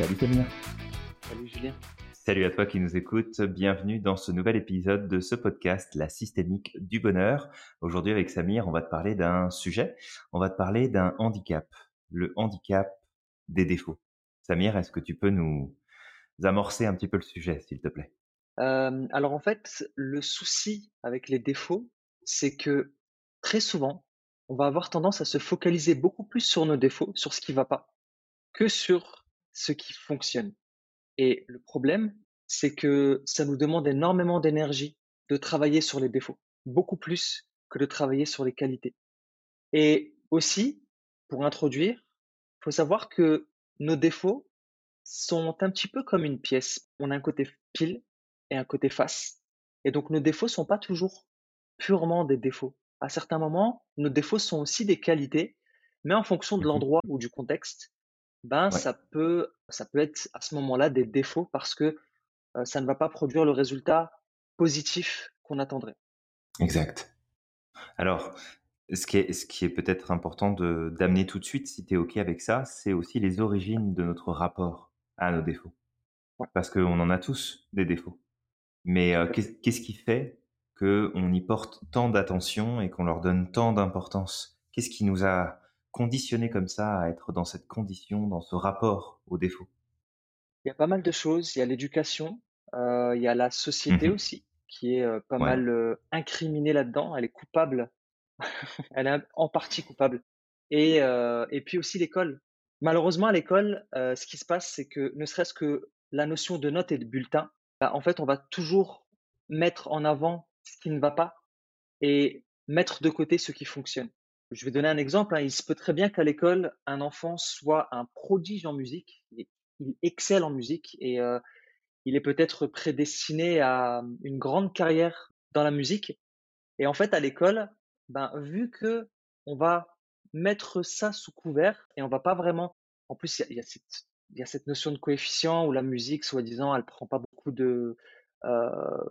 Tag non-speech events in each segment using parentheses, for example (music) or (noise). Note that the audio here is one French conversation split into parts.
Salut Samir. Salut Julien. Salut à toi qui nous écoutes. Bienvenue dans ce nouvel épisode de ce podcast, La systémique du bonheur. Aujourd'hui avec Samir, on va te parler d'un sujet. On va te parler d'un handicap. Le handicap des défauts. Samir, est-ce que tu peux nous amorcer un petit peu le sujet, s'il te plaît? Euh, Alors en fait, le souci avec les défauts, c'est que très souvent, on va avoir tendance à se focaliser beaucoup plus sur nos défauts, sur ce qui va pas, que sur ce qui fonctionne. Et le problème, c'est que ça nous demande énormément d'énergie de travailler sur les défauts, beaucoup plus que de travailler sur les qualités. Et aussi, pour introduire, il faut savoir que nos défauts sont un petit peu comme une pièce. On a un côté pile et un côté face. Et donc nos défauts sont pas toujours purement des défauts. À certains moments, nos défauts sont aussi des qualités, mais en fonction de mmh l'endroit ou du contexte, ben ça peut ça peut être à ce moment-là des défauts parce que ça ne va pas produire le résultat positif qu'on attendrait. Exact. Alors, ce qui est, ce qui est peut-être important de d'amener tout de suite, si tu es OK avec ça, c'est aussi les origines de notre rapport à nos défauts. Parce qu'on en a tous des défauts. Mais qu'est-ce qui fait qu'on y porte tant d'attention et qu'on leur donne tant d'importance? Qu'est-ce qui nous a conditionné comme ça à être dans cette condition, dans ce rapport aux défauts? Il y a pas mal de choses. Il y a l'éducation, euh, il y a la société mmh aussi, qui est euh, pas mal euh, incriminée là-dedans. Elle est coupable. (laughs) Elle est en partie coupable. Et, et puis aussi l'école. Malheureusement, à l'école, ce qui se passe, c'est que ne serait-ce que la notion de note et de bulletin, bah, en fait, on va toujours mettre en avant ce qui ne va pas et mettre de côté ce qui fonctionne. Je vais donner un exemple. Hein. Il se peut très bien qu'à l'école, un enfant soit un prodige en musique. Il, excelle en musique et euh, il est peut-être prédestiné à une grande carrière dans la musique. Et en fait, à l'école, ben, vu que on va mettre ça sous couvert et on va pas vraiment. En plus, il y, a, cette, notion de coefficient où la musique, soi-disant, elle prend pas beaucoup de. Euh,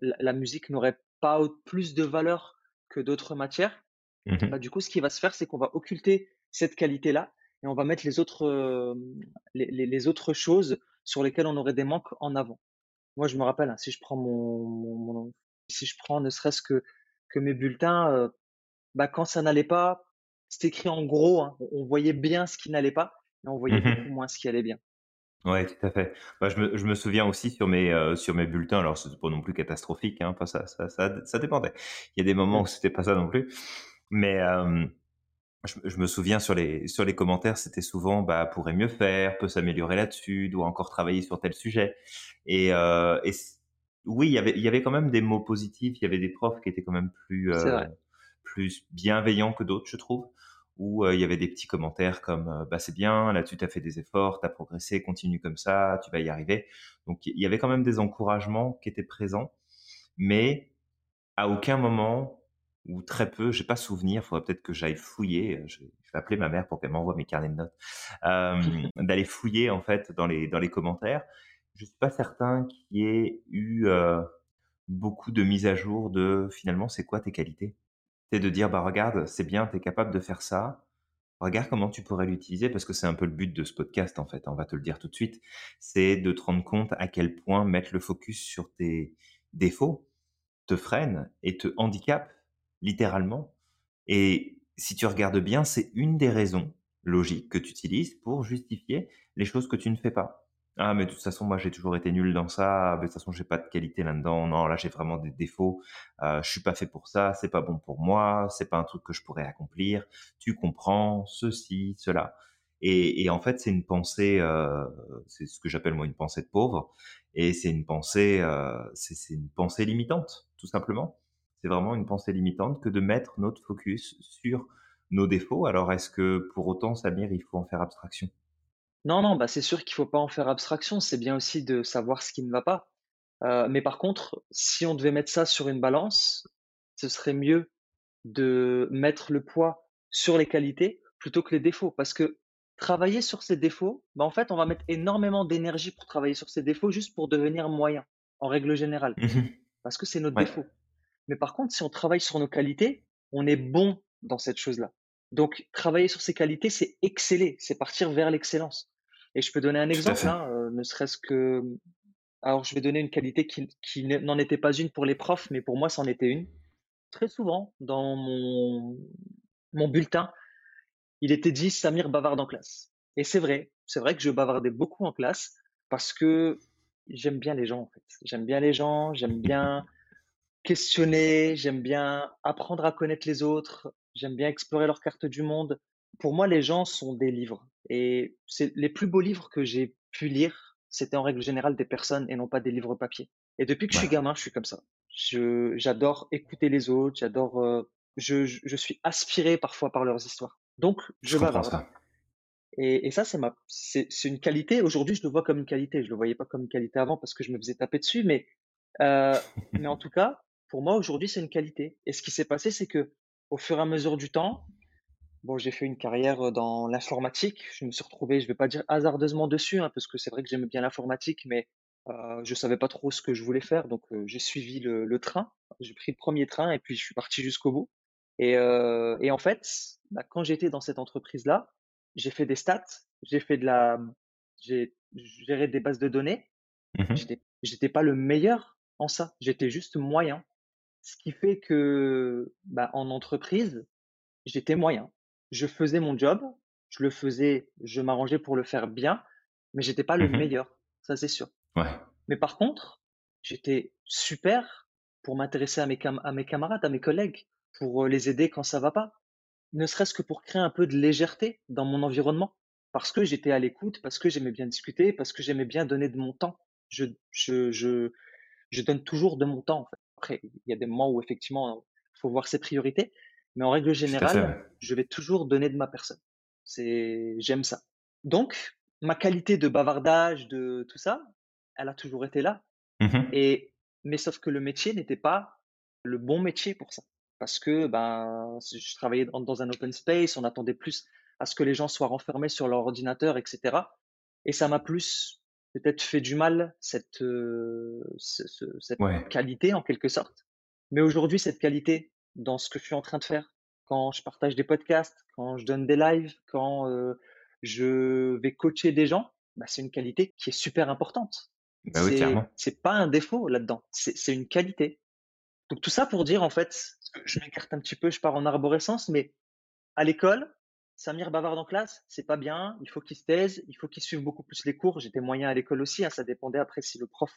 la, musique n'aurait pas plus de valeur que d'autres matières. Mmh bah, du coup, ce qui va se faire, c'est qu'on va occulter cette qualité-là et on va mettre les autres, les, les, autres choses sur lesquelles on aurait des manques en avant. Moi, je me rappelle, hein, si je prends mon, si je prends ne serait-ce que, que mes bulletins, bah, quand ça n'allait pas, c'était écrit en gros, hein, on voyait bien ce qui n'allait pas, et on voyait mmh beaucoup moins ce qui allait bien. Ouais, tout à fait. Bah, je, me, je me souviens aussi sur mes, sur mes bulletins, alors c'est pas non plus catastrophique, hein, ça, ça, ça, ça, dépendait. Il y a des moments où c'était pas ça non plus. Mais euh, je, je, me souviens sur les sur les commentaires, c'était souvent bah pourrait mieux faire, peut s'améliorer là-dessus, doit encore travailler sur tel sujet. Et, euh, et oui, il y avait il y avait quand même des mots positifs. Il y avait des profs qui étaient quand même plus euh, plus bienveillants que d'autres, je trouve. Où euh, il y avait des petits commentaires comme bah c'est bien, là-dessus tu as fait des efforts, tu as progressé, continue comme ça, tu vas y arriver. Donc il y avait quand même des encouragements qui étaient présents, mais à aucun moment ou très peu, j'ai pas souvenir, il faudrait peut-être que j'aille fouiller, je, vais appeler ma mère pour qu'elle m'envoie mes carnets de notes, (laughs) euh, d'aller fouiller en fait dans les dans les commentaires. Je suis pas certain qu'il y ait eu euh, beaucoup de mises à jour de finalement c'est quoi tes qualités? C'est de dire bah regarde, c'est bien, tu es capable de faire ça. Regarde comment tu pourrais l'utiliser parce que c'est un peu le but de ce podcast en fait, on va te le dire tout de suite, c'est de te rendre compte à quel point mettre le focus sur tes défauts te freine et te handicape littéralement. Et si tu regardes bien, c'est une des raisons logiques que tu utilises pour justifier les choses que tu ne fais pas. Ah, mais de toute façon, moi, j'ai toujours été nul dans ça. De toute façon, j'ai pas de qualité là-dedans. Non, là, j'ai vraiment des défauts. Euh, je suis pas fait pour ça. C'est pas bon pour moi. C'est pas un truc que je pourrais accomplir. Tu comprends ceci, cela. Et, et en fait, c'est une pensée. Euh, c'est ce que j'appelle moi une pensée de pauvre. Et c'est une pensée. Euh, c'est une pensée limitante, tout simplement c'est vraiment une pensée limitante que de mettre notre focus sur nos défauts. Alors, est-ce que pour autant, Samir, il faut en faire abstraction? Non, non, bah c'est sûr qu'il faut pas en faire abstraction. C'est bien aussi de savoir ce qui ne va pas. Euh, mais par contre, si on devait mettre ça sur une balance, ce serait mieux de mettre le poids sur les qualités plutôt que les défauts. Parce que travailler sur ces défauts, bah en fait, on va mettre énormément d'énergie pour travailler sur ces défauts juste pour devenir moyen, en règle générale. Mmh Parce que c'est notre défaut. Mais par contre, si on travaille sur nos qualités, on est bon dans cette chose-là. Donc, travailler sur ses qualités, c'est exceller, c'est partir vers l'excellence. Et je peux donner un exemple, hein, heu, ne serait-ce que alors je vais donner une qualité qui qui n'en était pas une pour les profs, mais pour moi, c'en était une. Très souvent, dans mon mon bulletin, il était dit: «Samir bavarde en classe» et c'est vrai, c'est vrai que je bavardais beaucoup en classe parce que j'aime bien les gens, en fait. J'aime bien les gens, j'aime bien questionner, j'aime bien apprendre à connaître les autres, j'aime bien explorer leur carte du monde. Pour moi, les gens sont des livres et c'est les plus beaux livres que j'ai pu lire, c'était en règle générale des personnes et non pas des livres papier. Et depuis que je suis gamin, je suis comme ça. J'adore écouter les autres, j'adore, heu, je je suis aspiré parfois par leurs histoires. Donc je je ça. et et ça, c'est ma c'est une qualité. Aujourd'hui, je le vois comme une qualité. Je le voyais pas comme une qualité avant parce que je me faisais taper dessus, mais Heu, mais en tout cas, pour moi, aujourd'hui, c'est une qualité et ce qui s'est passé, c'est que au fur et à mesure du temps, bon, j'ai fait une carrière, dans l'informatique. Je me suis retrouvé, je vais pas dire hasardeusement dessus, hein, parce que c'est vrai que j'aimais bien l'informatique, mais heu, je savais pas trop ce que je voulais faire, donc j'ai suivi le le train. J'ai pris le premier train et puis je suis parti jusqu'au bout et et en fait, bah, quand j'étais dans cette entreprise-là, j'ai fait des stats, j'ai fait de la j'ai géré des bases de données Mmh J'étais j'étais pas le meilleur en ça, j'étais juste moyen. Ce qui fait que, bah, en entreprise, j'étais moyen. Je faisais mon job, je le faisais, je m'arrangeais pour le faire bien, mais j'étais pas le Mmh meilleur, ça c'est sûr. Ouais, Mais par contre, j'étais super pour m'intéresser à mes cam à mes camarades, à mes collègues, pour, heu, les aider quand ça va pas. Ne serait-ce que pour créer un peu de légèreté dans mon environnement. Parce que j'étais à l'écoute, parce que j'aimais bien discuter, parce que j'aimais bien donner de mon temps. Je je je je donne toujours de mon temps, en fait. Après, il y a des moments où effectivement, il faut voir ses priorités, mais en règle générale, je vais toujours donner de ma personne. C'est j'aime ça. Donc ma qualité de bavardage, de tout ça, elle a toujours été là Mmh et mais sauf que le métier n'était pas le bon métier pour ça. Parce que, ben, je travaillais dans un open space, on attendait plus à ce que les gens soient renfermés sur leur ordinateur et cetera et ça m'a plus peut-être fait du mal cette, heu, ce ce cette Ouais. qualité en quelque sorte. Mais aujourd'hui, cette qualité dans ce que je suis en train de faire, quand je partage des podcasts, quand je donne des lives, quand, heu, je vais coacher des gens, bah, c'est une qualité qui est super importante. Bah oui, C'est pas un défaut là-dedans, c'est c'est une qualité. Donc tout ça pour dire en fait, je m'écarte un petit peu, je pars en arborescence, mais à l'école, Samir bavarde en classe, c'est pas bien, il faut qu'il se taise, il faut qu'il suive beaucoup plus les cours. J'étais moyen à l'école aussi, hein, ça dépendait après si le prof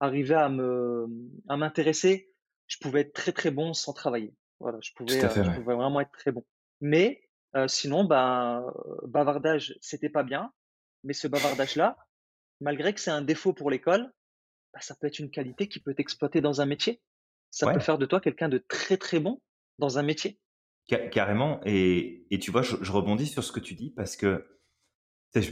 arrivait à me à m'intéresser, je pouvais être très, très bon sans travailler. Voilà, je pouvais, je pouvais vraiment être très bon. Mais heu, sinon, ben, heu, bavardage, c'était pas bien, mais ce bavardage-là, malgré que c'est un défaut pour l'école, bah, ça peut être une qualité qui peut t'exploiter dans un métier. Ça peut faire de toi quelqu'un de très, très bon dans un métier. Ca carrément et tu vois, je rebondis sur ce que tu dis parce que,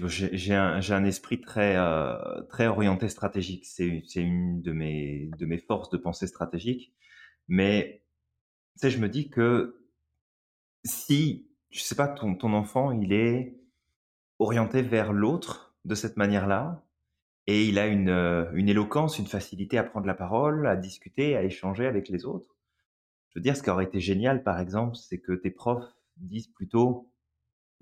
j'ai un un esprit très, heu, très orienté stratégique. C'est une de mes forces de pensée stratégique, mais je me dis que si, je sais pas, ton enfant, il est orienté vers l'autre de cette manière-là et il a heu, une éloquence, une facilité à prendre la parole, à discuter, à échanger avec les autres. Je veux dire, ce qui aurait été génial, par exemple, c'est que tes profs disent plutôt: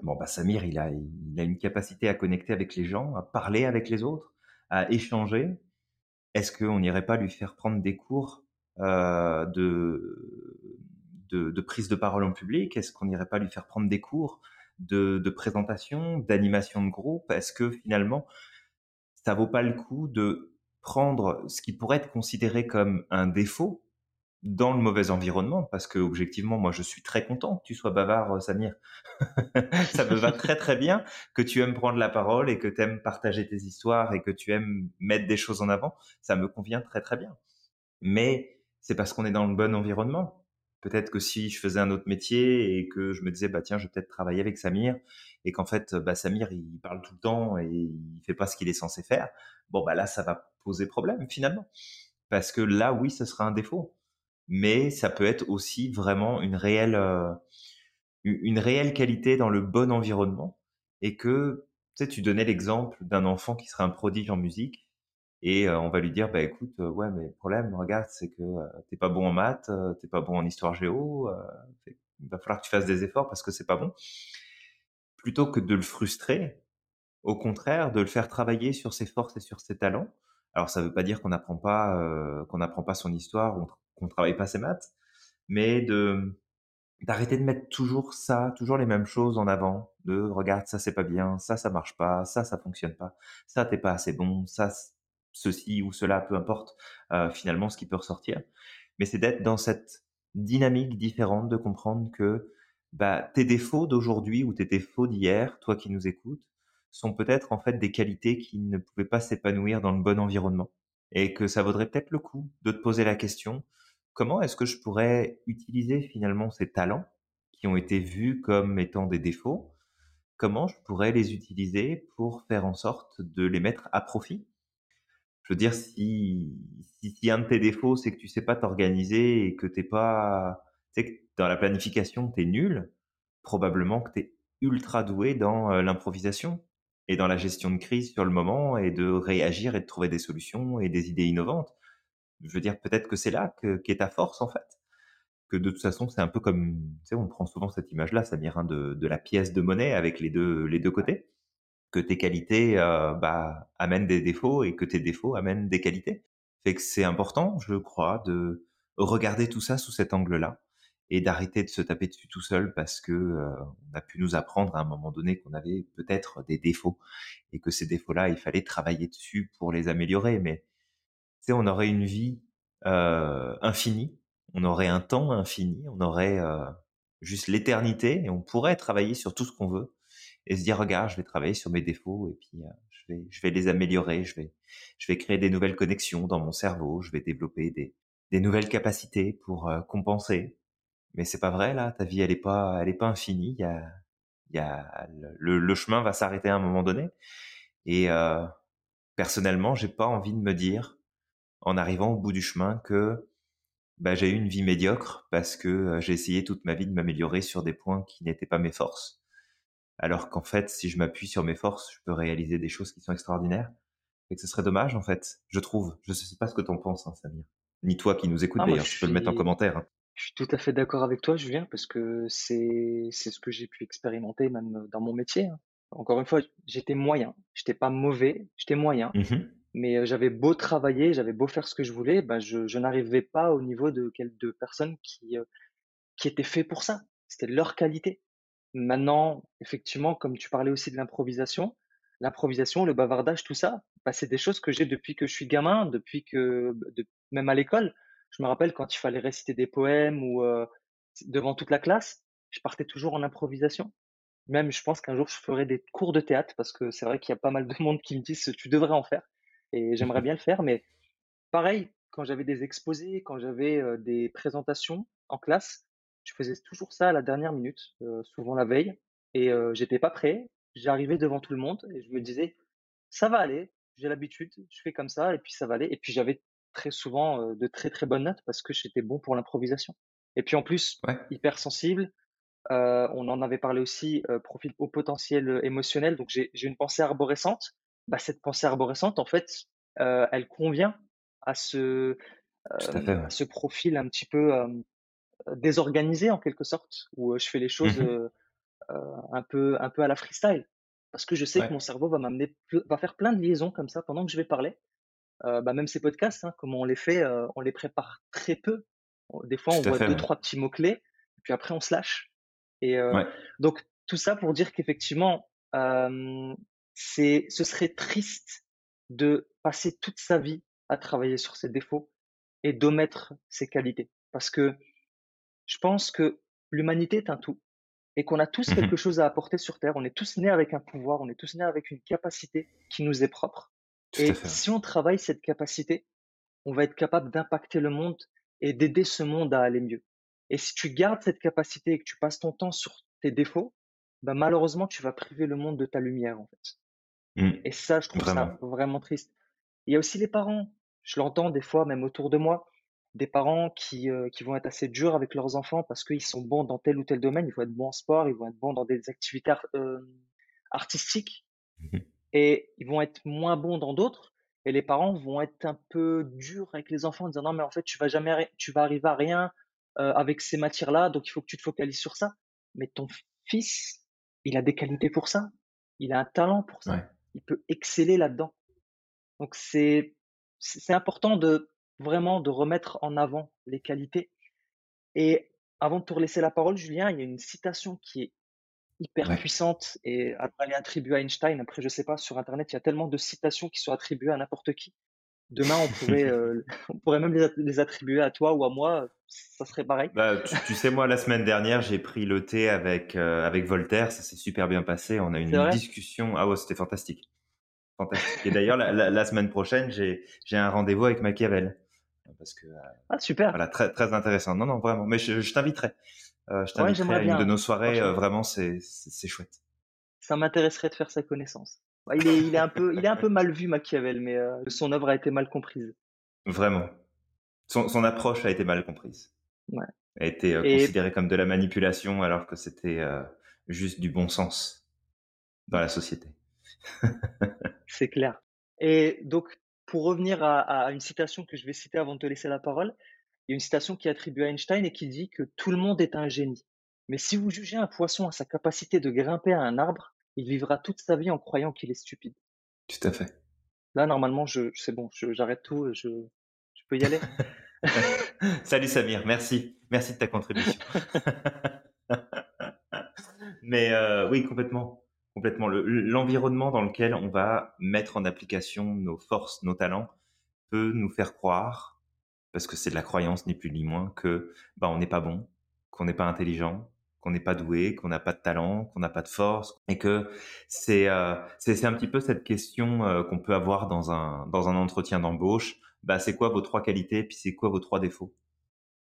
«Bon, bah, Samir, il a il a une capacité à connecter avec les gens, à parler avec les autres, à échanger. Est-ce qu'on n'irait pas lui faire prendre des cours, heu, de de de prise de parole en public? Est-ce qu'on n'irait pas lui faire prendre des cours de de présentation, d'animation de groupe? Est-ce que finalement, ça vaut pas le coup de prendre ce qui pourrait être considéré comme un défaut dans le mauvais environnement, parce que objectivement, moi, je suis très content que tu sois bavard, heu, Samir. (laughs) Ça me va très, très bien que tu aimes prendre la parole et que tu aimes partager tes histoires et que tu aimes mettre des choses en avant. Ça me convient très, très bien. Mais c'est parce qu'on est dans le bon environnement. Peut-être que si je faisais un autre métier et que je me disais: «Bah, tiens, je vais peut-être travailler avec Samir» et qu'en fait, bah, Samir, il parle tout le temps et il fait pas ce qu'il est censé faire. Bon, bah, là, ça va poser problème finalement. Parce que là, oui, ce sera un défaut mais ça peut être aussi vraiment une réelle, heu, une réelle qualité dans le bon environnement et que, tu sais, tu donnais l'exemple d'un enfant qui serait un prodige en musique et heu, on va lui dire: «Bah, écoute, heu, ouais, mais problème, regarde, c'est que, heu, tu pas bon en maths, tu pas bon en histoire géo, il va falloir que tu fasses des efforts parce que c'est pas bon». Plutôt que de le frustrer, au contraire, de le faire travailler sur ses forces et sur ses talents. Alors ça veut pas dire qu'on n'apprend pas, euh, qu'on n'apprend pas son histoire, qu'on travaille pas ses maths, mais de d'arrêter de mettre toujours ça, toujours les mêmes choses en avant. De regarde ça c'est pas bien, ça ça marche pas, ça ça fonctionne pas, ça t'es pas assez bon, ça ceci ou cela, peu importe euh, finalement ce qui peut ressortir. Mais c'est d'être dans cette dynamique différente, de comprendre que bah, tes défauts d'aujourd'hui ou tes défauts d'hier, toi qui nous écoutes, sont peut-être en fait des qualités qui ne pouvaient pas s'épanouir dans le bon environnement. Et que ça vaudrait peut-être le coup de te poser la question, comment est-ce que je pourrais utiliser finalement ces talents qui ont été vus comme étant des défauts, comment je pourrais les utiliser pour faire en sorte de les mettre à profit? Je veux dire, si, si, un de tes défauts, c'est que tu sais pas t'organiser et que t'es pas, tu sais que dans la planification, t'es nul, probablement que t'es ultra doué dans euh, l'improvisation et dans la gestion de crise sur le moment et de réagir et de trouver des solutions et des idées innovantes. Je veux dire, peut-être que c'est là que qu'est ta force en fait. Que de toute façon, c'est un peu comme, tu sais, on prend souvent cette image-là, ça vient de, de la pièce de monnaie avec les deux les deux côtés que tes qualités euh, bah, amènent des défauts et que tes défauts amènent des qualités. Fait que c'est important, je crois, de regarder tout ça sous cet angle-là et d'arrêter de se taper dessus tout seul parce que euh, on a pu nous apprendre à un moment donné qu'on avait peut-être des défauts et que ces défauts-là, il fallait travailler dessus pour les améliorer. Mais sais, on aurait une vie infinie, on aurait un temps infini, on aurait juste l'éternité et on pourrait travailler sur tout ce qu'on veut et se dire regarde, je vais travailler sur mes défauts et puis je vais les améliorer, je vais créer des nouvelles connexions dans mon cerveau, je vais développer des nouvelles capacités pour compenser. Mais c'est pas vrai là, ta vie elle est pas infinie, il y a le, le chemin va s'arrêter à un moment donné et personnellement, j'ai pas envie de me dire en arrivant au bout du chemin que bah, j'ai eu une vie médiocre parce que euh, j'ai essayé toute ma vie de m'améliorer sur des points qui n'étaient pas mes forces alors qu'en fait, si je m'appuie sur mes forces, je peux réaliser des choses qui sont extraordinaires. Et que ce serait dommage, en fait, je trouve. Je sais pas ce que t'en penses, hein, Samir. Ni toi qui nous écoutes, ah, d'ailleurs, tu peux le mettre en commentaire. Hein. Je suis tout à fait d'accord avec toi, Julien, parce que c'est ce que j'ai pu expérimenter même dans mon métier. Hein. Encore une fois, j'étais moyen. J'étais pas mauvais, j'étais moyen. Mmh Mais j'avais beau travailler, j'avais beau faire ce que je voulais, ben je, je n'arrivais pas au niveau de, de personnes qui, qui étaient faits pour ça. C'était leur qualité. Maintenant, effectivement, comme tu parlais aussi de l'improvisation, l'improvisation, le bavardage, tout ça, bah, c'est des choses que j'ai depuis que je suis gamin, depuis que, de, même à l'école. Je me rappelle quand il fallait réciter des poèmes ou euh, devant toute la classe, je partais toujours en improvisation. Même, je pense qu'un jour, je ferai des cours de théâtre parce que c'est vrai qu'il y a pas mal de monde qui me disent tu devrais en faire. Et j'aimerais bien le faire, mais pareil, quand j'avais des exposés, quand j'avais euh, des présentations en classe, je faisais toujours ça à la dernière minute, euh, souvent la veille, et euh, j'étais pas prêt. J'arrivais devant tout le monde et je me disais, ça va aller, j'ai l'habitude, je fais comme ça et puis ça va aller. Et puis j'avais très souvent de très très bonnes notes parce que j'étais bon pour l'improvisation. Et puis en plus, hyper sensible. On en avait parlé aussi, profil au potentiel émotionnel. Donc j'ai une pensée arborescente. Bah, cette pensée arborescente, en fait, elle convient à ce, à ce profil un petit peu désorganisé en quelque sorte, où je fais les choses mmh un peu un peu à la freestyle, parce que je sais que mon cerveau va m'amener va faire plein de liaisons comme ça pendant que je vais parler. bah même ces podcasts, hein, comment on les fait, on les prépare très peu. Des fois, on voit deux trois petits mots clés, et puis après on se lâche. Et donc tout ça pour dire qu'effectivement, c'est ce serait triste de passer toute sa vie à travailler sur ses défauts et d'omettre ses qualités, parce que je pense que l'humanité est un tout et qu'on a tous mmh quelque chose à apporter sur Terre. On est tous nés avec un pouvoir, on est tous nés avec une capacité qui nous est propre. et si on travaille cette capacité, on va être capable d'impacter le monde et d'aider ce monde à aller mieux. Et si tu gardes cette capacité et que tu passes ton temps sur tes défauts, bah malheureusement, tu vas priver le monde de ta lumière, en fait. Mmh. Et ça, je trouve ça vraiment triste. Il y a aussi les parents. Je l'entends des fois, même autour de moi des parents qui, euh, qui vont être assez durs avec leurs enfants parce qu'ils sont bons dans tel ou tel domaine, ils vont être bons en sport, ils vont être bons dans des activités euh, artistiques mmh et ils vont être moins bons dans d'autres. Et les parents vont être un peu durs avec les enfants en disant non mais en fait tu vas jamais tu vas arriver à rien euh, avec ces matières-là donc il faut que tu te focalises sur ça. Mais ton fils il a des qualités pour ça, il a un talent pour ça. Il peut exceller là-dedans. Donc c'est c'est important de vraiment de remettre en avant les qualités. Et avant de te laisser la parole, Julien, il y a une citation qui est hyper puissante et elle est attribuée à Einstein. Après, je sais pas, sur Internet, il y a tellement de citations qui sont attribuées à n'importe qui. Demain, on pourrait, (laughs) euh, on pourrait même les, attribuer à toi ou à moi. Ça serait pareil. Bah, tu, sais, moi, la semaine dernière, j'ai pris le thé avec, euh, avec Voltaire. Ça s'est super bien passé. On a eu une discussion. Ah ouais, c'était fantastique. Fantastique. Et d'ailleurs, la, semaine prochaine, j'ai, j'ai un rendez-vous avec Machiavel. Parce que, euh, ah, super. Voilà, très, très intéressant. Non, non, vraiment. Mais je, t'inviterai. je t'inviterai à une de nos soirées. vraiment, c'est, c'est chouette. Ça m'intéresserait de faire sa connaissance. Il, est, il, est un peu, il est un peu mal vu, Machiavel, mais euh, son œuvre a été mal comprise. Vraiment. Son, son approche a été mal comprise. Ouais. A été euh, considérée comme de la manipulation alors que c'était euh, juste du bon sens dans la société. (laughs) C'est clair. Et donc, pour revenir à, à, une citation que je vais citer avant de te laisser la parole, il y a une citation qui est attribuée à Einstein et qui dit que tout le monde est un génie. Mais si vous jugez un poisson à sa capacité de grimper à un arbre, il vivra toute sa vie en croyant qu'il est stupide. Tout à fait. Là, normalement, je, c'est bon, j'arrête tout, je, je peux y aller. (laughs) Salut Samir, merci, merci de ta contribution. (laughs) Mais euh, oui, complètement, complètement. L'environnement dans lequel on va mettre en application nos forces, nos talents, peut nous faire croire, parce que c'est de la croyance ni plus ni moins, que bah on n'est pas bon, qu'on n'est pas intelligent, qu'on n'est pas doué, qu'on n'a pas de talent, qu'on n'a pas de force, et que c'est euh, c'est un petit peu cette question euh, qu'on peut avoir dans un dans un entretien d'embauche. Bah c'est quoi vos trois qualités, puis c'est quoi vos trois défauts?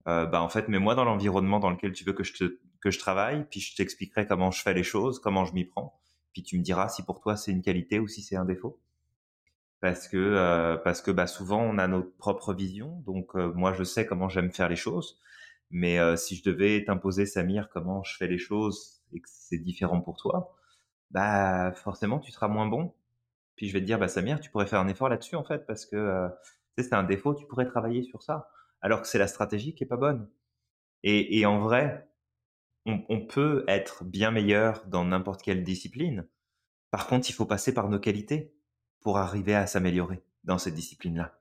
Euh, bah en fait, mets-moi dans l'environnement dans lequel tu veux que je te que je travaille, puis je t'expliquerai comment je fais les choses, comment je m'y prends, puis tu me diras si pour toi c'est une qualité ou si c'est un défaut. Parce que parce que bah souvent on a notre propre vision, donc moi je sais comment j'aime faire les choses mais euh, si je devais t'imposer, Samir, comment je fais les choses et que c'est différent pour toi, bah forcément tu seras moins bon. Puis je vais te dire, bah Samir, tu pourrais faire un effort là-dessus en fait, parce que euh, c'est un défaut, tu pourrais travailler sur ça. Alors que c'est la stratégie qui est pas bonne. Et, et en vrai, on, on, peut être bien meilleur dans n'importe quelle discipline. Par contre, il faut passer par nos qualités pour arriver à s'améliorer dans cette discipline-là.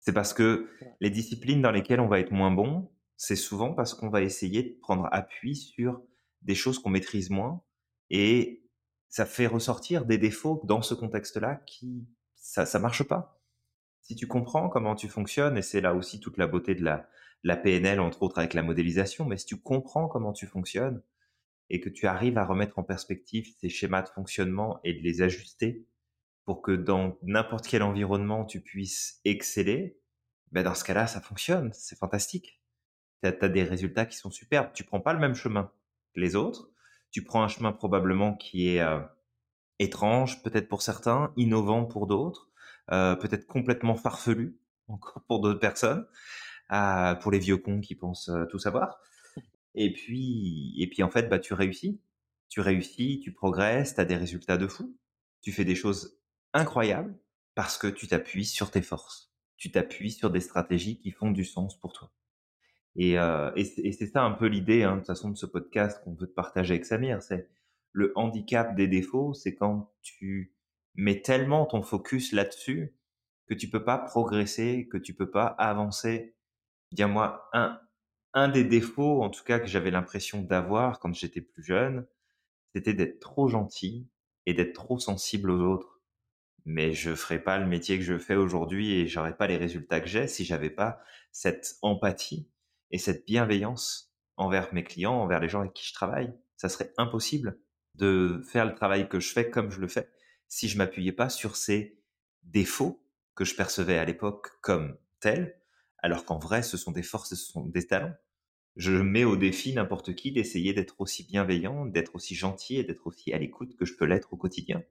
C'est parce que les disciplines dans lesquelles on va être moins bon, c'est souvent parce qu'on va essayer de prendre appui sur des choses qu'on maîtrise moins et ça fait ressortir des défauts dans ce contexte-là qui ça ça marche pas. Si tu comprends comment tu fonctionnes et c'est là aussi toute la beauté de la la PNL entre autres avec la modélisation, mais si tu comprends comment tu fonctionnes et que tu arrives à remettre en perspective ces schémas de fonctionnement et de les ajuster pour que dans n'importe quel environnement tu puisses exceller, ben dans ce cas-là, ça fonctionne, c'est fantastique tu as, des résultats qui sont superbes. Tu prends pas le même chemin que les autres. Tu prends un chemin probablement qui est euh, étrange, peut-être pour certains, innovant pour d'autres, euh, peut-être complètement farfelu (laughs) encore pour d'autres personnes, euh, pour les vieux cons qui pensent tout savoir. Et puis, et puis en fait, bah, tu réussis. Tu réussis, tu progresses, tu as des résultats de fou. Tu fais des choses incroyables parce que tu t'appuies sur tes forces. Tu t'appuies sur des stratégies qui font du sens pour toi. Et, euh, et c'est ça un peu l'idée, hein, de façon, de ce podcast qu'on veut te partager avec Samir. C'est le handicap des défauts, c'est quand tu mets tellement ton focus là-dessus que tu peux pas progresser, que tu peux pas avancer. Dis-moi, un, un des défauts, en tout cas, que j'avais l'impression d'avoir quand j'étais plus jeune, c'était d'être trop gentil et d'être trop sensible aux autres. Mais je ferais pas le métier que je fais aujourd'hui et j'aurais pas les résultats que j'ai si j'avais pas cette empathie et cette bienveillance envers mes clients, envers les gens avec qui je travaille. Ça serait impossible de faire le travail que je fais comme je le fais si je m'appuyais pas sur ces défauts que je percevais à l'époque comme tels, alors qu'en vrai, ce sont des forces ce sont des talents. Je mets au défi n'importe qui d'essayer d'être aussi bienveillant, d'être aussi gentil et d'être aussi à l'écoute que je peux l'être au quotidien.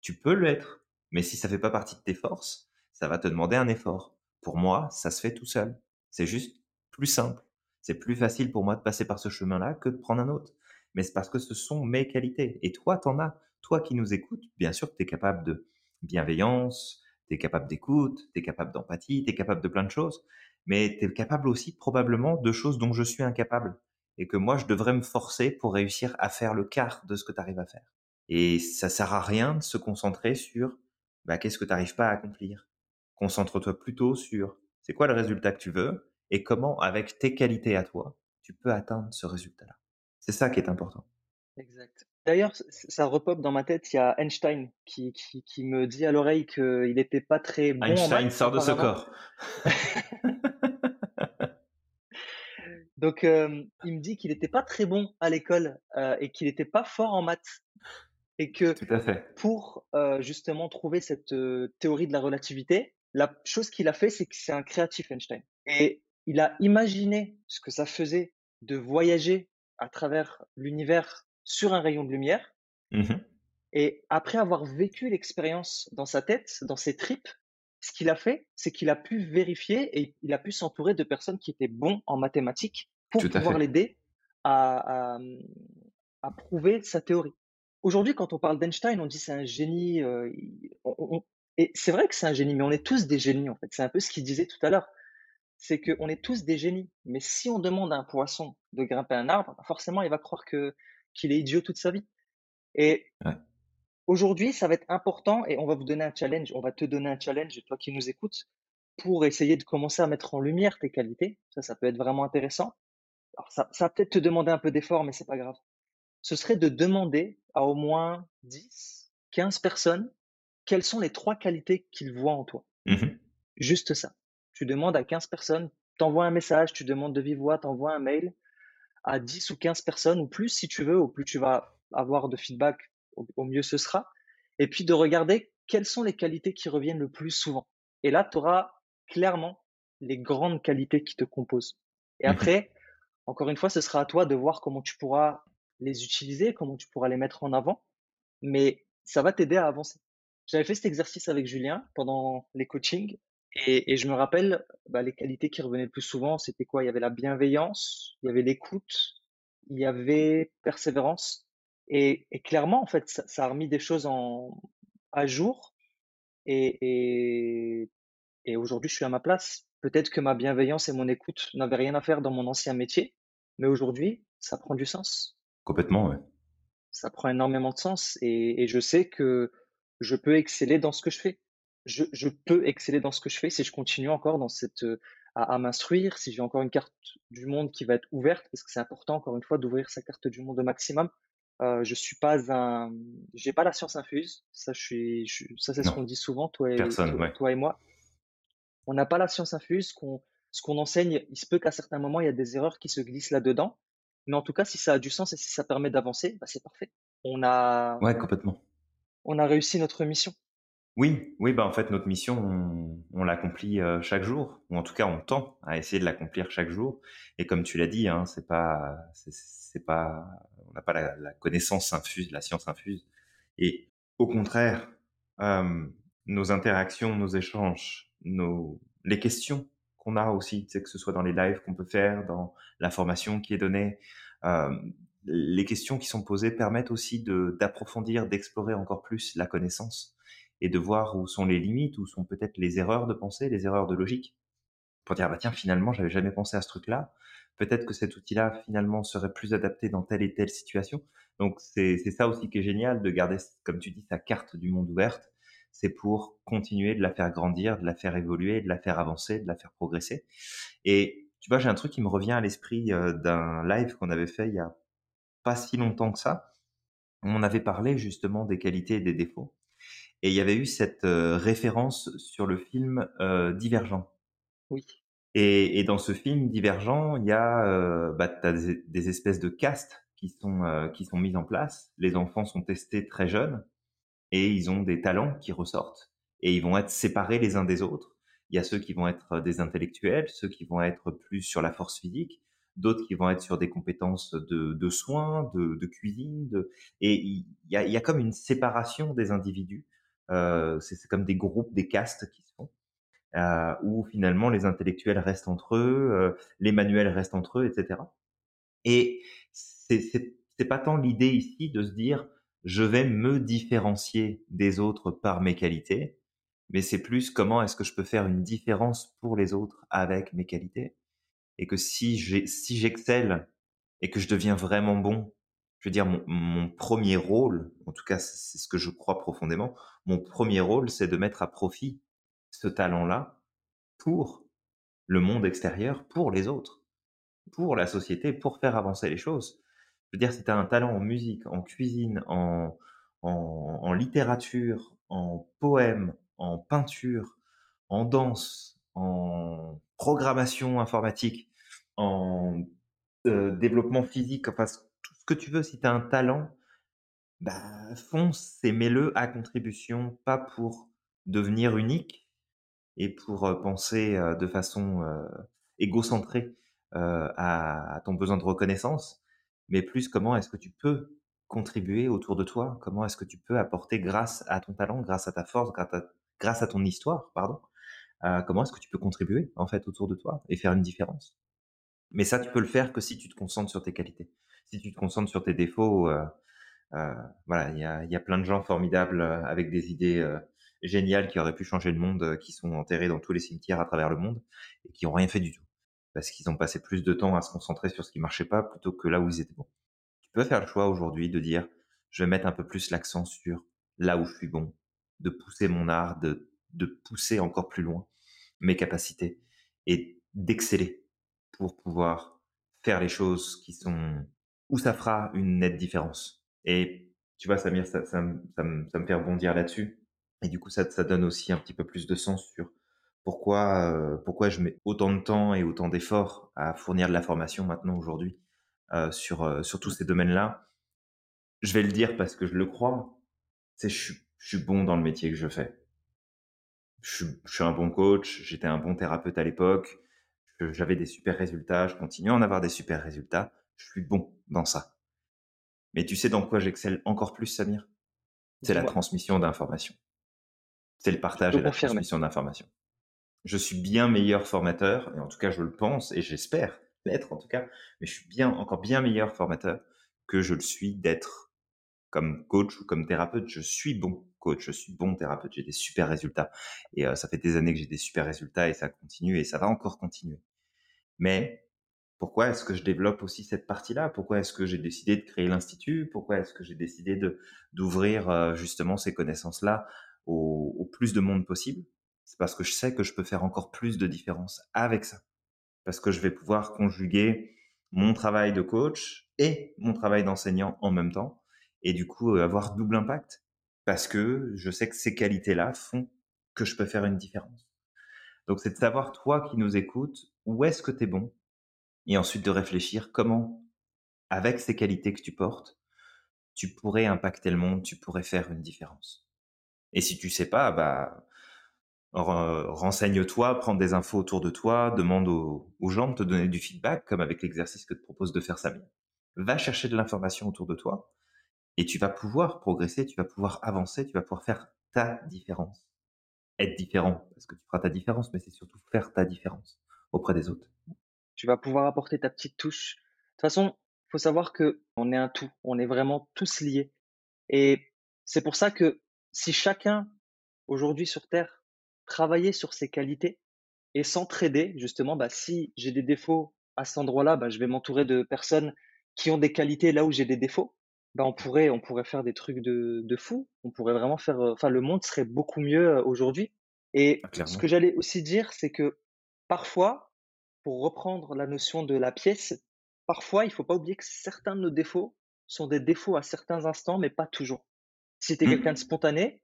Tu peux l'être, mais si ça fait pas partie de tes forces, ça va te demander un effort. Pour moi, ça se fait tout seul. C'est juste plus simple. C'est plus facile pour moi de passer par ce chemin-là que de prendre un autre. Mais c'est parce que ce sont mes qualités. Et toi, t'en as. Toi qui nous écoutes, bien sûr que tu es capable de bienveillance, tu es capable d'écoute, tu es capable d'empathie, tu es capable de plein de choses. Mais tu es capable aussi probablement de choses dont je suis incapable. Et que moi, je devrais me forcer pour réussir à faire le quart de ce que tu arrives à faire. Et ça sert à rien de se concentrer sur bah, qu'est-ce que tu n'arrives pas à accomplir. Concentre-toi plutôt sur c'est quoi le résultat que tu veux? Et comment, avec tes qualités à toi, tu peux atteindre ce résultat-là? C'est ça qui est important. Exact. D'ailleurs, ça repop dans ma tête, il y a Einstein qui, qui, me dit à l'oreille qu'il n'était pas très bon Einstein sort de ce corps. (laughs) Donc, euh, il me dit qu'il n'était pas très bon à l'école euh, et qu'il n'était pas fort en maths. Et que pour euh, justement trouver cette théorie de la relativité, la chose qu'il a fait, c'est que c'est un créatif Einstein. Et il a imaginé ce que ça faisait de voyager à travers l'univers sur un rayon de lumière. Mmh et après avoir vécu l'expérience dans sa tête, dans ses tripes, ce qu'il a fait, c'est qu'il a pu vérifier et il a pu s'entourer de personnes qui étaient bons en mathématiques pour pouvoir l'aider à, à, prouver sa théorie. Aujourd'hui, quand on parle d'Einstein, on dit c'est un génie. Euh, et c'est vrai que c'est un génie, mais on est tous des génies en fait. C'est un peu ce qu'il disait tout à l'heure. C'est qu'on est tous des génies. Mais si on demande à un poisson de grimper un arbre, forcément, il va croire que qu'il est idiot toute sa vie. Et aujourd'hui, ça va être important et on va vous donner un challenge. On va te donner un challenge, toi qui nous écoutes, pour essayer de commencer à mettre en lumière tes qualités. Ça, ça peut être vraiment intéressant. Alors, ça, ça va peut-être te demander un peu d'effort, mais c'est pas grave. Ce serait de demander à au moins 10, 15 personnes quelles sont les trois qualités qu'ils voient en toi. Mmh Juste ça. Tu demandes à 15 personnes, t'envoies un message, tu demandes de vive voix, t'envoies un mail à 10 ou 15 personnes ou plus si tu veux, au plus tu vas avoir de feedback, au, mieux ce sera. Et puis de regarder quelles sont les qualités qui reviennent le plus souvent. Et là, tu auras clairement les grandes qualités qui te composent. Et mmh après, encore une fois, ce sera à toi de voir comment tu pourras les utiliser, comment tu pourras les mettre en avant. Mais ça va t'aider à avancer. J'avais fait cet exercice avec Julien pendant les coachings et, je me rappelle bah, les qualités qui revenaient le plus souvent, c'était quoi? Il y avait la bienveillance, il y avait l'écoute, il y avait persévérance. Et, clairement, en fait, ça, a remis des choses en, à jour. Et, et aujourd'hui, je suis à ma place. Peut-être que ma bienveillance et mon écoute n'avaient rien à faire dans mon ancien métier, mais aujourd'hui, ça prend du sens. Complètement, ouais. Ça prend énormément de sens et je sais que je peux exceller dans ce que je fais. Je, je, peux exceller dans ce que je fais si je continue encore dans cette euh, à, à m'instruire, si j'ai encore une carte du monde qui va être ouverte, parce que c'est important encore une fois d'ouvrir sa carte du monde au maximum. Euh, je suis pas un, j'ai pas la science infuse. Ça, je suis, ça c'est ce qu'on dit souvent, toi et toi, et moi. On n'a pas la science infuse. Qu'on, ce qu'on enseigne, il se peut qu'à certains moments il y a des erreurs qui se glissent là-dedans. Mais en tout cas, si ça a du sens et si ça permet d'avancer, bah, c'est parfait. On a. Ouais, complètement on a réussi notre mission. Oui, oui, bah en fait notre mission, on, l'accomplit euh, chaque jour, ou en tout cas on tend à essayer de l'accomplir chaque jour. Et comme tu l'as dit, hein, c'est pas, c'est pas, on n'a pas la, connaissance infuse, la science infuse. Et au contraire, euh, nos interactions, nos échanges, nos, les questions qu'on a aussi, que ce soit dans les lives qu'on peut faire, dans la formation qui est donnée, euh, les questions qui sont posées permettent aussi d'approfondir, d'explorer encore plus la connaissance et de voir où sont les limites, où sont peut-être les erreurs de pensée, les erreurs de logique, pour dire bah tiens finalement j'avais jamais pensé à ce truc-là. Peut-être que cet outil-là finalement serait plus adapté dans telle et telle situation. Donc c'est ça aussi qui est génial de garder, comme tu dis, sa carte du monde ouverte. C'est pour continuer de la faire grandir, de la faire évoluer, de la faire avancer, de la faire progresser. Et tu vois, j'ai un truc qui me revient à l'esprit euh, d'un live qu'on avait fait il y a pas si longtemps que ça, on avait parlé justement des qualités et des défauts. Et il y avait eu cette euh, référence sur le film euh, Divergent. Oui. Et, dans ce film Divergent, il y a euh, bah, des, espèces de castes qui sont qui sont mises en place. Les enfants sont testés très jeunes et ils ont des talents qui ressortent et ils vont être séparés les uns des autres. Il y a ceux qui vont être des intellectuels, ceux qui vont être plus sur la force physique, d'autres qui vont être sur des compétences de, de soins, de, de cuisine, de... et il y a, y a, comme une séparation des individus. Euh, c'est comme des groupes, des castes qui se font, euh, où finalement les intellectuels restent entre eux, euh, les manuels restent entre eux, etc. Et c'est pas tant l'idée ici de se dire je vais me différencier des autres par mes qualités, mais c'est plus comment est-ce que je peux faire une différence pour les autres avec mes qualités et que si j'ai si j'excelle et que je deviens vraiment bon, veux dire, mon, premier rôle, en tout cas, c'est ce que je crois profondément, mon premier rôle, c'est de mettre à profit ce talent-là pour le monde extérieur, pour les autres, pour la société, pour faire avancer les choses. Je veux dire, si tu as un talent en musique, en cuisine, en, en, littérature, en poème, en peinture, en danse, en programmation informatique, en euh, développement physique, enfin que tu veux, si tu as un talent, bah, fonce et mets-le à contribution, pas pour devenir unique et pour penser de façon égocentrée à, ton besoin de reconnaissance, mais plus comment est-ce que tu peux contribuer autour de toi, comment est-ce que tu peux apporter grâce à ton talent, grâce à ta force, grâce à, grâce à ton histoire, pardon, comment est-ce que tu peux contribuer en fait autour de toi et faire une différence. Mais ça, tu peux le faire que si tu te concentres sur tes qualités. Si tu te concentres sur tes défauts, euh, euh, voilà, il y a, y a, plein de gens formidables euh, avec des idées géniales qui auraient pu changer le monde, qui sont enterrés dans tous les cimetières à travers le monde et qui ont rien fait du tout parce qu'ils ont passé plus de temps à se concentrer sur ce qui marchait pas plutôt que là où ils étaient bons. Tu peux faire le choix aujourd'hui de dire, je vais mettre un peu plus l'accent sur là où je suis bon, de pousser mon art, de, de pousser encore plus loin mes capacités et d'exceller pour pouvoir faire les choses qui sont où ça fera une nette différence. Et tu vois, Samir, ça, ça, ça, me, ça me fait rebondir là-dessus. Et du coup, ça, ça donne aussi un petit peu plus de sens sur pourquoi, euh, pourquoi je mets autant de temps et autant d'efforts à fournir de la formation maintenant aujourd'hui euh, sur, euh, sur tous ces domaines-là. Je vais le dire parce que je le crois. C'est je, je suis bon dans le métier que je fais. Je, je suis un bon coach. J'étais un bon thérapeute à l'époque j'avais des super résultats, je continue à en avoir des super résultats, je suis bon dans ça. Mais tu sais dans quoi j'excelle encore plus, Samir? C'est la transmission d'informations. C'est le partage et la transmission d'informations. Je suis bien meilleur formateur, et en tout cas je le pense, et j'espère l'être en tout cas, mais je suis bien, encore bien meilleur formateur que je le suis d'être comme coach ou comme thérapeute. Je suis bon coach, je suis bon thérapeute, j'ai des super résultats. Et euh, ça fait des années que j'ai des super résultats et ça continue et ça va encore continuer. Mais pourquoi est-ce que je développe aussi cette partie-là? Pourquoi est-ce que j'ai décidé de créer l'institut? Pourquoi est-ce que j'ai décidé de d'ouvrir euh, justement ces connaissances-là au, au, plus de monde possible? C'est parce que je sais que je peux faire encore plus de différence avec ça. Parce que je vais pouvoir conjuguer mon travail de coach et mon travail d'enseignant en même temps et du coup euh, avoir double impact parce que je sais que ces qualités-là font que je peux faire une différence. Donc c'est de savoir toi qui nous écoutes où est-ce que tu es bon? Et ensuite de réfléchir comment avec ces qualités que tu portes, tu pourrais impacter le monde, tu pourrais faire une différence. Et si tu sais pas, bah renseigne-toi, prends des infos autour de toi, demande aux, gens de te donner du feedback, comme avec l'exercice que te propose de faire Samir. Va chercher de l'information autour de toi et tu vas pouvoir progresser, tu vas pouvoir avancer, tu vas pouvoir faire ta différence. Être différent, parce que tu feras ta différence, mais c'est surtout faire ta différence auprès des autres. Tu vas pouvoir apporter ta petite touche. De toute façon, il faut savoir que on est un tout, on est vraiment tous liés. Et c'est pour ça que si chacun aujourd'hui sur Terre travaillait sur ses qualités et s'entraider, justement, bah, si j'ai des défauts à cet endroit-là, bah, je vais m'entourer de personnes qui ont des qualités là où j'ai des défauts bah, on pourrait on pourrait faire des trucs de de fou. On pourrait vraiment faire, euh, enfin le monde serait beaucoup mieux, euh, aujourd'hui et ah, ce que j'allais aussi dire, c'est que parfois, pour reprendre la notion de la pièce, parfois il faut pas oublier que certains de nos défauts sont des défauts à certains instants, mais pas toujours. Si tu es quelqu'un de mmh. spontané,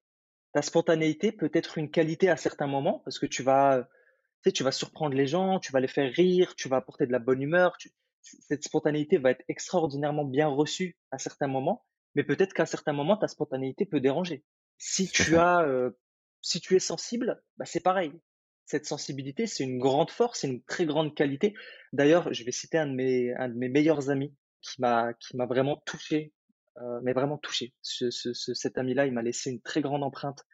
ta spontanéité peut être une qualité à certains moments parce que tu vas, tu sais, tu vas surprendre les gens, tu vas les faire rire, tu vas apporter de la bonne humeur, tu cette spontanéité va être extraordinairement bien reçue à certains moments, mais peut-être qu'à certains moments, ta spontanéité peut déranger. Si tu as, euh, si tu es sensible, bah c'est pareil. Cette sensibilité, c'est une grande force, c'est une très grande qualité. D'ailleurs, je vais citer un de mes, meilleurs amis qui m'a, vraiment touché, euh, mais vraiment touché. Ce, ce, cet ami-là, il m'a laissé une très grande empreinte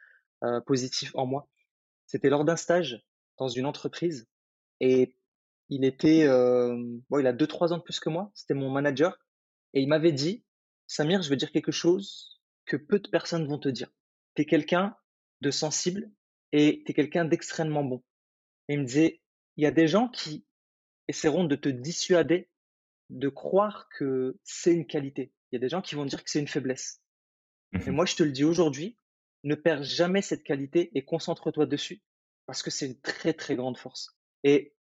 euh, positive en moi. C'était lors d'un stage dans une entreprise et il était, euh, bon, il a 2-3 ans de plus que moi. C'était mon manager. Et il m'avait dit, Samir, je veux dire quelque chose que peu de personnes vont te dire. Tu es quelqu'un de sensible et tu es quelqu'un d'extrêmement bon. Et il me disait, il y a des gens qui essaieront de te dissuader de croire que c'est une qualité. il y a des gens qui vont dire que c'est une faiblesse. Et Mmh moi, je te le dis aujourd'hui, ne perds jamais cette qualité et concentre-toi dessus parce que c'est une très, très grande force. Et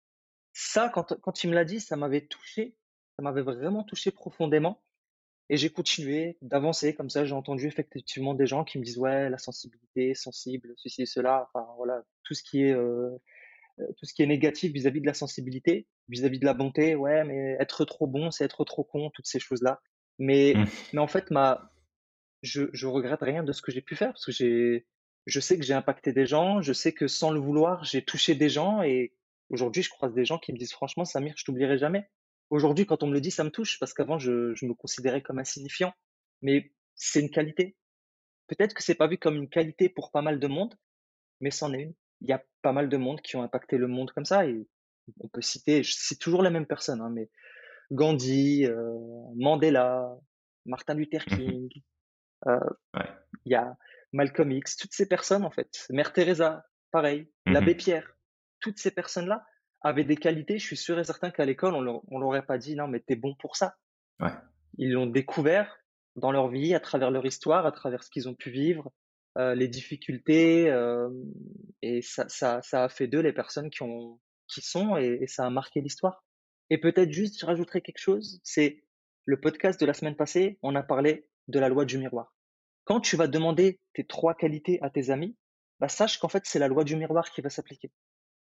ça, quand, quand il me l'a dit, ça m'avait touché, ça m'avait vraiment touché profondément. Et j'ai continué d'avancer comme ça. J'ai entendu effectivement des gens qui me disent ouais, la sensibilité, sensible, ceci et cela. Enfin voilà, tout ce qui est euh, tout ce qui est négatif vis-à-vis de la sensibilité, vis-à-vis de la bonté. Ouais, mais être trop bon, c'est être trop con, toutes ces choses là. Mais Mmh. mais en fait, ma je je regrette rien de ce que j'ai pu faire parce que j'ai je sais que j'ai impacté des gens. Je sais que sans le vouloir, j'ai touché des gens et aujourd'hui, je croise des gens qui me disent franchement, Samir, je t'oublierai jamais. Aujourd'hui, quand on me le dit, ça me touche parce qu'avant, je, je me considérais comme insignifiant. Mais c'est une qualité. Peut-être que c'est pas vu comme une qualité pour pas mal de monde, mais c'en est une. Il y a pas mal de monde qui ont impacté le monde comme ça et on peut citer, c'est toujours les mêmes personnes, hein, mais Gandhi, euh, Mandela, Martin Luther Mmh King, euh, Ouais. il y a Malcolm X, toutes ces personnes en fait, Mère Teresa, pareil, l'abbé Mmh Pierre, toutes ces personnes-là avaient des qualités. Je suis sûr et certain qu'à l'école, on leur, on leur aurait pas dit non mais t'es bon pour ça. Ouais. Ils l'ont découvert dans leur vie, à travers leur histoire, à travers ce qu'ils ont pu vivre, euh, les difficultés, euh, et ça, ça, ça a fait d'eux les personnes qui ont, qui sont, et, et ça a marqué l'histoire. Et peut-être juste, je rajouterai quelque chose, c'est le podcast de la semaine passée, on a parlé de la loi du miroir. Quand tu vas demander tes trois qualités à tes amis, bah sache qu'en fait c'est la loi du miroir qui va s'appliquer.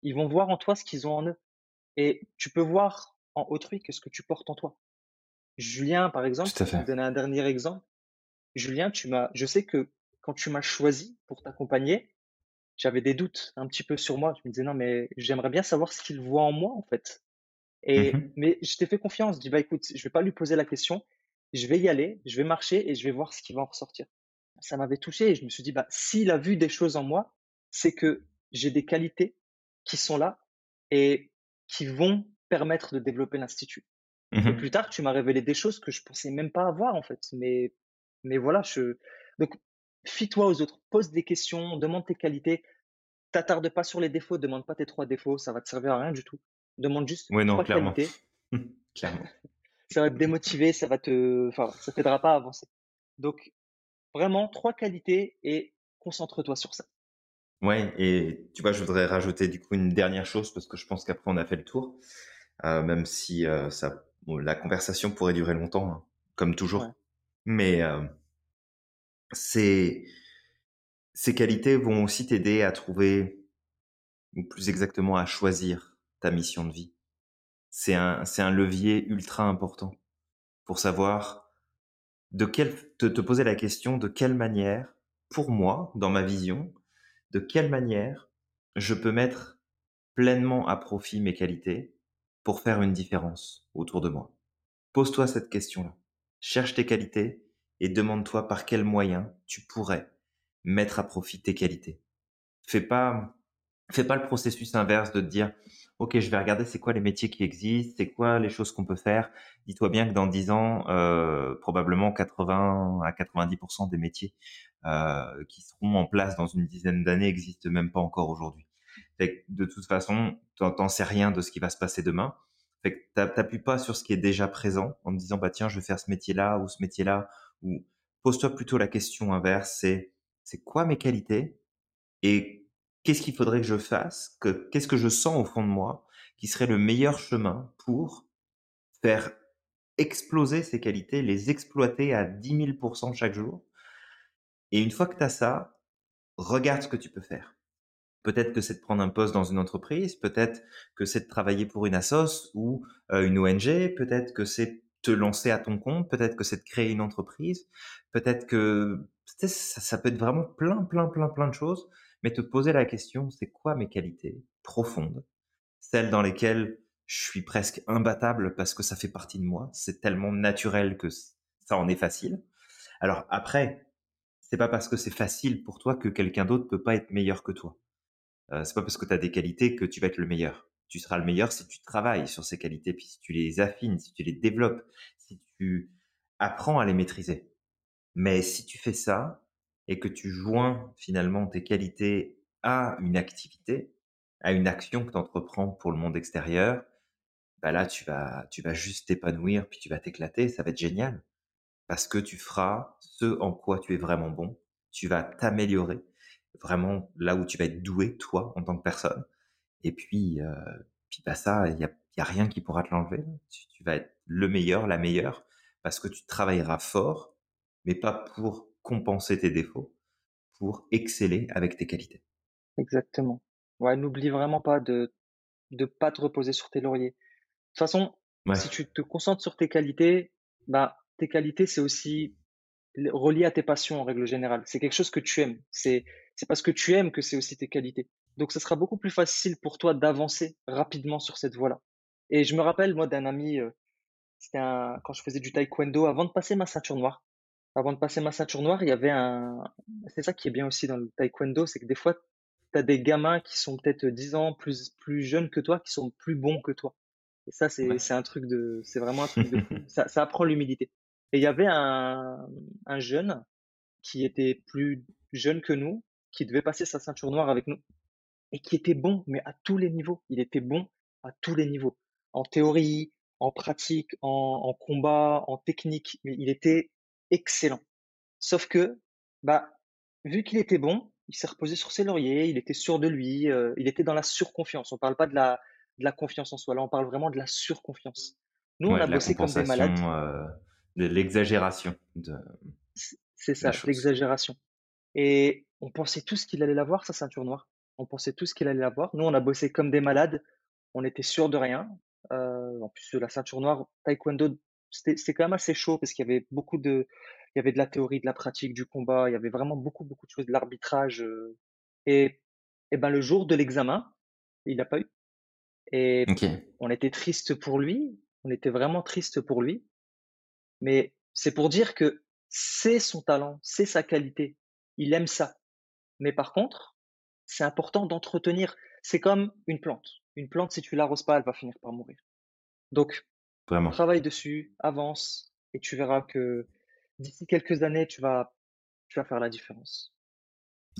Ils vont voir en toi ce qu'ils ont en eux, et tu peux voir en autrui que ce que tu portes en toi. Julien, par exemple, à pour te donner un dernier exemple, Julien, tu m'as, je sais que quand tu m'as choisi pour t'accompagner, j'avais des doutes un petit peu sur moi. Je me disais non, mais j'aimerais bien savoir ce qu'il voit en moi en fait. Et Mmh mais je t'ai fait confiance. Je dis bah écoute, je vais pas lui poser la question, je vais y aller, je vais marcher et je vais voir ce qui va en ressortir. Ça m'avait touché et je me suis dit bah s'il a vu des choses en moi, c'est que j'ai des qualités qui sont là et qui vont permettre de développer l'institut. Et Mmh plus tard, tu m'as révélé des choses que je pensais même pas avoir en fait. Mais, mais voilà, je... donc fie-toi aux autres, pose des questions, demande tes qualités, t'attarde pas sur les défauts, demande pas tes trois défauts, ça va te servir à rien du tout. Demande juste Ouais, non, trois clairement. qualités, (laughs) Clairement. (laughs) ça va te démotiver, ça va te, enfin, ça t'aidera pas à avancer. Donc vraiment trois qualités et concentre-toi sur ça. Ouais et tu vois, je voudrais rajouter du coup une dernière chose parce que je pense qu'après on a fait le tour, heu, même si, ça bon la conversation pourrait durer longtemps, hein, comme Ouais, toujours. Mais, heu, ces ces qualités vont aussi t'aider à trouver ou plus exactement à choisir ta mission de vie. C'est un un levier ultra important pour savoir de quelle te te poser la question de quelle manière, pour moi, dans ma vision, de quelle manière je peux mettre pleinement à profit mes qualités pour faire une différence autour de moi. Pose-toi cette question-là. Cherche tes qualités et demande-toi par quels moyens tu pourrais mettre à profit tes qualités. Fais pas, fais pas le processus inverse de te dire, OK, je vais regarder c'est quoi les métiers qui existent, c'est quoi les choses qu'on peut faire. Dis-toi bien que dans 10 ans, euh, probablement 80 à 90% des métiers euh, qui seront en place dans une dizaine d'années existent même pas encore aujourd'hui. De toute façon, t'en sais rien de ce qui va se passer demain. Fait que t'appuies pas sur ce qui est déjà présent en te disant bah tiens je vais faire ce métier-là ou ce métier-là ou pose-toi plutôt la question inverse c'est c'est quoi mes qualités et qu'est-ce qu'il faudrait que je fasse que qu'est-ce que je sens au fond de moi qui serait le meilleur chemin pour faire exploser ces qualités, les exploiter à 10 000% chaque jour? Et une fois que tu as ça, regarde ce que tu peux faire. Peut-être que c'est de prendre un poste dans une entreprise, peut-être que c'est de travailler pour une assoce ou euh, une ONG, peut-être que c'est te lancer à ton compte, peut-être que c'est de créer une entreprise, peut-être que ça, peut être vraiment plein, plein, plein, plein de choses, mais te poser la question, c'est quoi mes qualités profondes, celles dans lesquelles je suis presque imbattable parce que ça fait partie de moi, c'est tellement naturel que ça en est facile. Alors après, c'est pas parce que c'est facile pour toi que quelqu'un d'autre peut pas être meilleur que toi. Euh, c'est pas parce que tu as des qualités que tu vas être le meilleur. Tu seras le meilleur si tu travailles sur ces qualités, puis si tu les affines, si tu les développes, si tu apprends à les maîtriser. Mais si tu fais ça et que tu joins finalement tes qualités à une activité, à une action que tu entreprends pour le monde extérieur, bah là tu vas tu vas juste t'épanouir puis tu vas t'éclater, ça va être génial. parce que tu feras ce en quoi tu es vraiment bon. Tu vas t'améliorer vraiment là où tu vas être doué, toi, en tant que personne. Et puis, euh, puis bah ça, il y a, y a, rien qui pourra te l'enlever. Tu, tu, vas être le meilleur, la meilleure, parce que tu travailleras fort, mais pas pour compenser tes défauts, pour exceller avec tes qualités. Exactement. Ouais, n'oublie vraiment pas de de pas te reposer sur tes lauriers. De toute façon, Ouais. si tu te concentres sur tes qualités, bah tes qualités c'est aussi relié à tes passions en règle générale. C'est quelque chose que tu aimes. C'est c'est parce que tu aimes que c'est aussi tes qualités. Donc, ce sera beaucoup plus facile pour toi d'avancer rapidement sur cette voie-là. Et je me rappelle, moi, d'un ami, euh, c'était un, quand je faisais du taekwondo, avant de passer ma ceinture noire. Avant de passer ma ceinture noire, il y avait un, c'est ça qui est bien aussi dans le taekwondo, c'est que des fois, tu as des gamins qui sont peut-être 10 ans plus, plus jeunes que toi, qui sont plus bons que toi. Et ça, c'est, Ouais. un truc de, c'est vraiment un truc de (laughs) ça, ça apprend l'humilité. Et il y avait un, un jeune qui était plus jeune que nous, qui devait passer sa ceinture noire avec nous et qui était bon, mais à tous les niveaux. Il était bon à tous les niveaux. En théorie, en pratique, en, en combat, en technique, mais il était excellent. Sauf que, bah, vu qu'il était bon, il s'est reposé sur ses lauriers, il était sûr de lui, euh, il était dans la surconfiance. On parle pas de la, de la confiance en soi, là on parle vraiment de la surconfiance. Nous, on a bossé comme des malades. euh, de l'exagération. De... C'est ça, l'exagération. Et on pensait tous qu'il allait l'avoir, sa ceinture noire. On pensait tous qu'il allait l'avoir. Nous, on a bossé comme des malades. On était sûr de rien. Euh, en plus, la ceinture noire, taekwondo, c'était quand même assez chaud parce qu'il y avait beaucoup de, il y avait de la théorie, de la pratique, du combat. Il y avait vraiment beaucoup, beaucoup de choses, de l'arbitrage. euh. et, et ben, le jour de l'examen, il n'a pas eu. Et on était triste pour lui. On était vraiment triste pour lui. Mais c'est pour dire que c'est son talent, c'est sa qualité. Il aime ça. Mais par contre, c'est important d'entretenir. C'est comme une plante. Une plante, si tu l'arroses pas, elle va finir par mourir. Donc, Vraiment. travaille dessus, avance, et tu verras que d'ici quelques années, tu vas, tu vas faire la différence.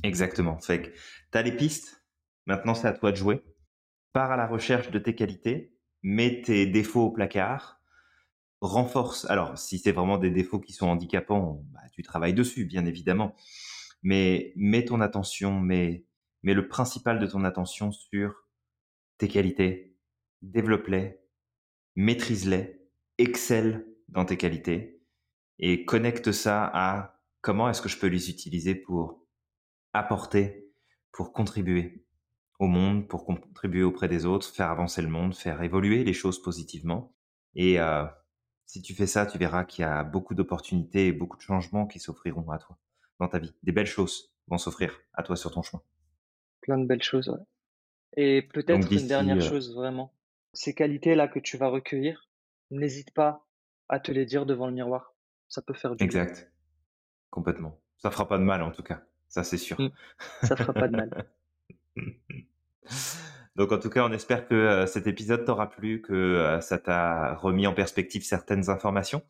Exactement. Fait que t'as les pistes. Maintenant, c'est à toi de jouer. Pars à la recherche de tes qualités. Mets tes défauts au placard. Renforce. Alors, si c'est vraiment des défauts qui sont handicapants, bah, tu travailles dessus, bien évidemment. Mais mets ton attention, mets, mets le principal de ton attention sur tes qualités. Développe-les, maîtrise-les, excelle dans tes qualités et connecte ça à comment est-ce que je peux les utiliser pour apporter, pour contribuer au monde, pour contribuer auprès des autres, faire avancer le monde, faire évoluer les choses positivement. Et euh, si tu fais ça, tu verras qu'il y a beaucoup d'opportunités et beaucoup de changements qui s'offriront à toi dans ta vie. Des belles choses vont s'offrir à toi sur ton chemin. Plein de belles choses, ouais. Et peut-être une dernière euh... chose, vraiment. Ces qualités-là que tu vas recueillir, n'hésite pas à te les dire devant le miroir. Ça peut faire du Exact. Bien. Complètement. Ça fera pas de mal, en tout cas. Ça, c'est sûr. Mmh. Ça fera pas de mal. (laughs) Donc, en tout cas, on espère que euh, cet épisode t'aura plu, que euh, ça t'a remis en perspective certaines informations,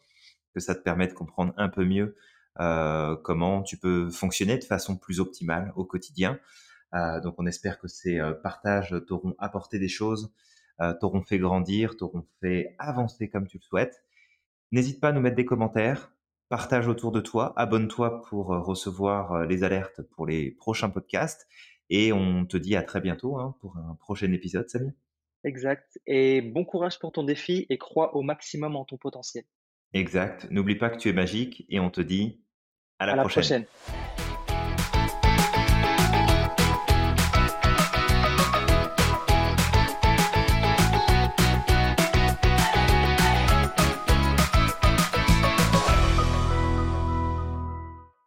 que ça te permet de comprendre un peu mieux euh, comment tu peux fonctionner de façon plus optimale au quotidien. Euh, donc, on espère que ces euh, partages t'auront apporté des choses, euh, t'auront fait grandir, t'auront fait avancer comme tu le souhaites. N'hésite pas à nous mettre des commentaires, partage autour de toi, abonne-toi pour recevoir les alertes pour les prochains podcasts. Et on te dit à très bientôt hein, pour un prochain épisode, Samir. Exact. Et bon courage pour ton défi et crois au maximum en ton potentiel. Exact. N'oublie pas que tu es magique et on te dit à la, à prochaine. La prochaine.